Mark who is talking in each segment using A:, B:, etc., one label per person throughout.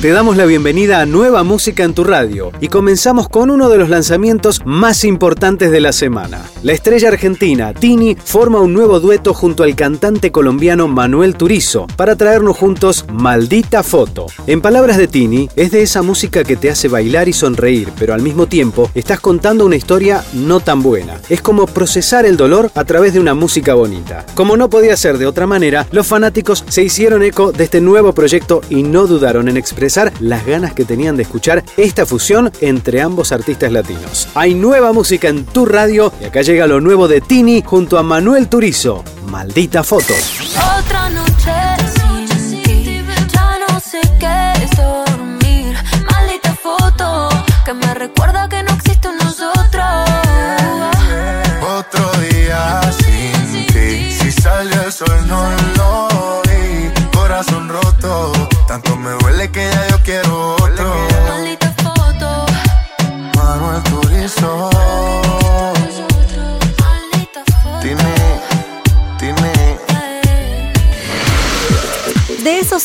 A: Te damos la bienvenida a Nueva Música en tu radio y comenzamos con uno de los lanzamientos más importantes de la semana. La estrella argentina Tini forma un nuevo dueto junto al cantante colombiano Manuel Turizo para traernos juntos Maldita Foto. En palabras de Tini, es de esa música que te hace bailar y sonreír, pero al mismo tiempo estás contando una historia no tan buena. Es como procesar el dolor a través de una música bonita. Como no podía ser de otra manera, los fanáticos se hicieron eco de este nuevo proyecto y no dudaron en expresar las ganas que tenían de escuchar esta fusión entre ambos artistas latinos. Hay nueva música en tu radio y acá llega lo nuevo de Tini junto a Manuel Turizo. Maldita foto.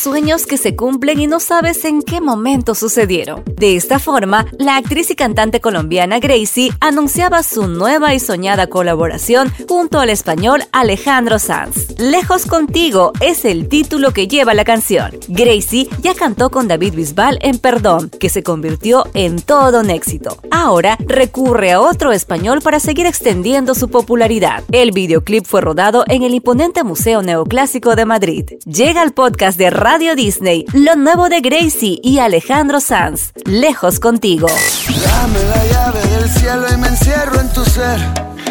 B: Sueños que se cumplen y no sabes en qué momento sucedieron. De esta forma, la actriz y cantante colombiana Gracie anunciaba su nueva y soñada colaboración junto al español Alejandro Sanz. Lejos contigo es el título que lleva la canción. Gracie ya cantó con David Bisbal en Perdón, que se convirtió en todo un éxito. Ahora recurre a otro español para seguir extendiendo su popularidad. El videoclip fue rodado en el imponente Museo Neoclásico de Madrid. Llega al podcast de Radio Disney, lo nuevo de Gracie y Alejandro Sanz, Lejos contigo.
C: Dame la llave del cielo y me encierro en tu ser.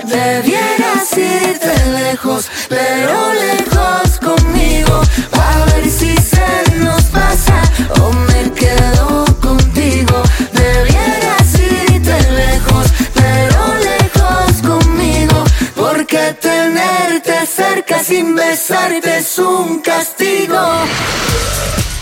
D: Debieras irte lejos, pero lejos conmigo. A ver si se nos pasa o me quedo contigo. Debieras irte lejos, pero lejos conmigo. Porque tenerte cerca sin besarte es un castigo.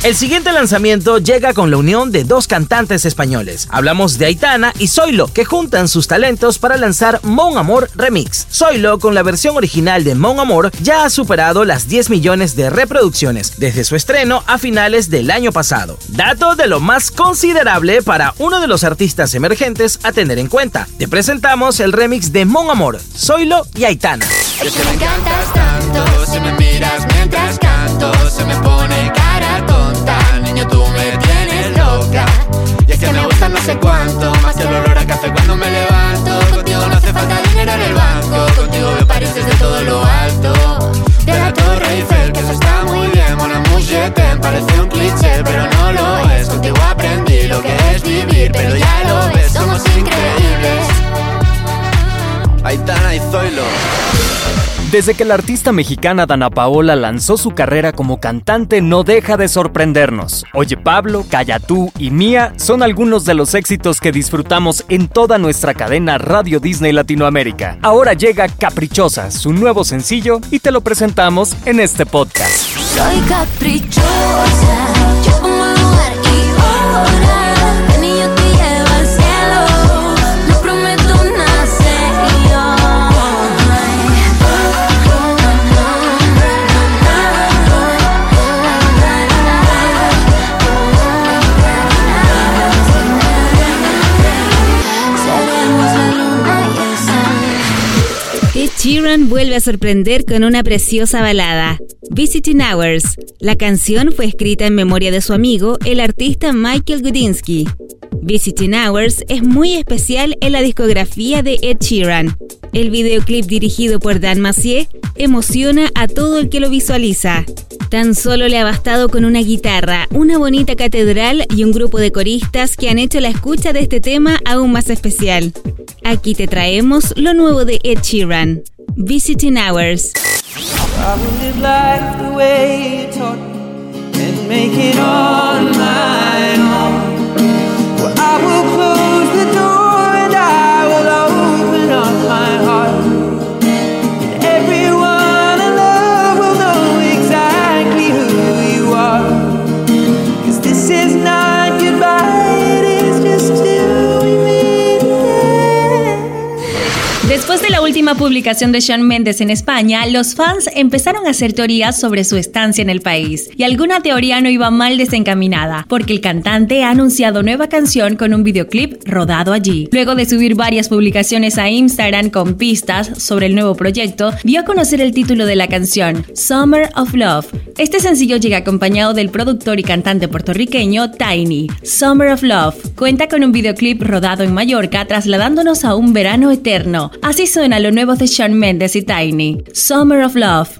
E: El siguiente lanzamiento llega con la unión de dos cantantes españoles. Hablamos de Aitana y Zoilo, que juntan sus talentos para lanzar Mon Amor Remix. Zoilo, con la versión original de Mon Amor, ya ha superado las 10 millones de reproducciones desde su estreno a finales del año pasado. Dato de lo más considerable para uno de los artistas emergentes a tener en cuenta. Te presentamos el remix de Mon Amor, Zoilo y Aitana.
D: Me encantas tanto, si me miras mientras canto, se me pone
F: Desde que la artista mexicana Dana Paola lanzó su carrera como cantante no deja de sorprendernos. Oye Pablo, Calla tú y Mía son algunos de los éxitos que disfrutamos en toda nuestra cadena Radio Disney Latinoamérica. Ahora llega Caprichosa, su nuevo sencillo, y te lo presentamos en este podcast.
D: Soy caprichosa,
G: Sheeran vuelve a sorprender con una preciosa balada, Visiting Hours. La canción fue escrita en memoria de su amigo, el artista Michael Gudinsky. Visiting Hours es muy especial en la discografía de Ed Sheeran. El videoclip dirigido por Dan Massier emociona a todo el que lo visualiza. Tan solo le ha bastado con una guitarra, una bonita catedral y un grupo de coristas que han hecho la escucha de este tema aún más especial. Aquí te traemos lo nuevo de Ed Sheeran, Visiting Hours.
H: I
I: publicación de Shawn Mendes en España, los fans empezaron a hacer teorías sobre su estancia en el país. Y alguna teoría no iba mal desencaminada, porque el cantante ha anunciado nueva canción con un videoclip rodado allí. Luego de subir varias publicaciones a Instagram con pistas sobre el nuevo proyecto, dio a conocer el título de la canción, Summer of Love. Este sencillo llega acompañado del productor y cantante puertorriqueño Tiny. Summer of Love cuenta con un videoclip rodado en Mallorca trasladándonos a un verano eterno. Así suena lo nuevo de Shawn Mendes y Tiny. Summer of Love.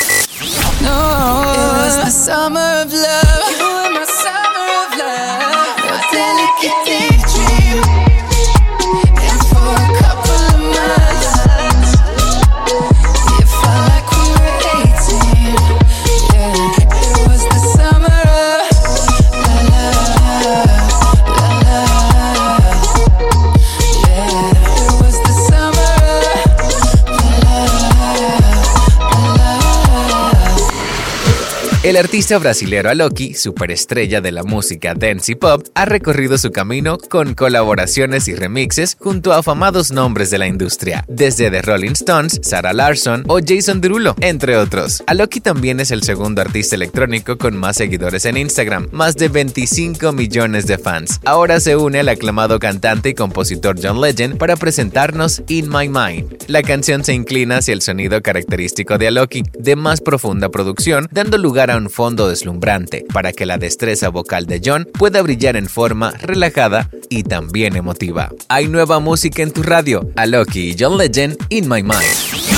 J: El artista brasilero Aloki, superestrella de la música dance y pop, ha recorrido su camino con colaboraciones y remixes junto a afamados nombres de la industria, desde The Rolling Stones, Sarah Larson o Jason Derulo, entre otros. Aloki también es el segundo artista electrónico con más seguidores en Instagram, más de 25 millones de fans. Ahora se une al aclamado cantante y compositor John Legend para presentarnos In My Mind. La canción se inclina hacia el sonido característico de Aloki, de más profunda producción, dando lugar a un fondo deslumbrante para que la destreza vocal de John pueda brillar en forma relajada y también emotiva. Hay nueva música en tu radio, a Loki y John Legend in my mind.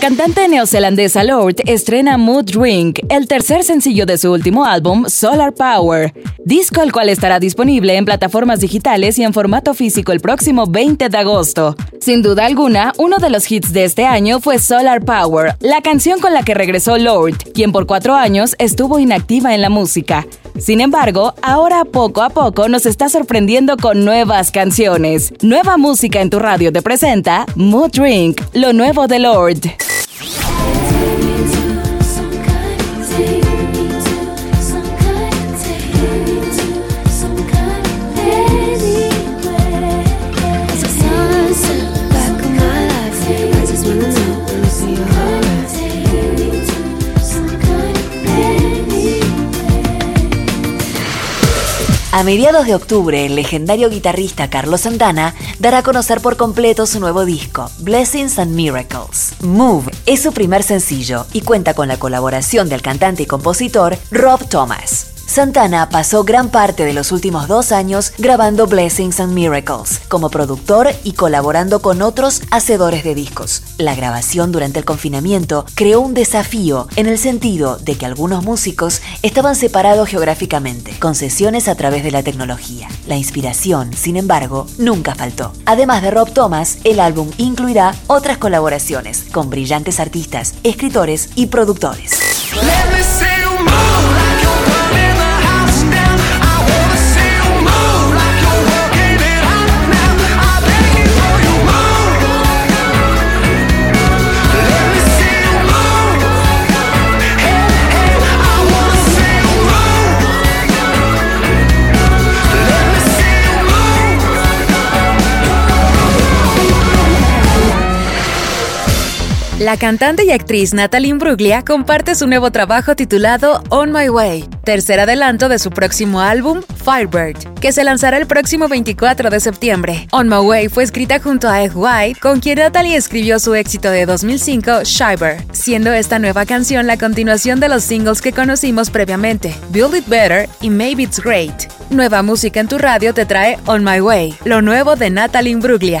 K: Cantante neozelandesa Lord estrena Mood Ring, el tercer sencillo de su último álbum, Solar Power, disco el cual estará disponible en plataformas digitales y en formato físico el próximo 20 de agosto. Sin duda alguna, uno de los hits de este año fue Solar Power, la canción con la que regresó Lord, quien por cuatro años estuvo inactiva en la música. Sin embargo, ahora poco a poco nos está sorprendiendo con nuevas canciones. Nueva música en tu radio te presenta Mood Ring, lo nuevo de Lord. A mediados de octubre, el legendario guitarrista Carlos Santana dará a conocer por completo su nuevo disco, Blessings and Miracles. Move es su primer sencillo y cuenta con la colaboración del cantante y compositor Rob Thomas. Santana pasó gran parte de los últimos dos años grabando Blessings and Miracles como productor y colaborando con otros hacedores de discos. La grabación durante el confinamiento creó un desafío en el sentido de que algunos músicos estaban separados geográficamente, con sesiones a través de la tecnología. La inspiración, sin embargo, nunca faltó. Además de Rob Thomas, el álbum incluirá otras colaboraciones con brillantes artistas, escritores y productores. La cantante y actriz Natalie Imbruglia comparte su nuevo trabajo titulado On My Way, tercer adelanto de su próximo álbum, Firebird, que se lanzará el próximo 24 de septiembre. On My Way fue escrita junto a Egg White, con quien Natalie escribió su éxito de 2005, Shiver, siendo esta nueva canción la continuación de los singles que conocimos previamente, Build It Better y Maybe It's Great. Nueva música en tu radio te trae On My Way, lo nuevo de Natalie Imbruglia.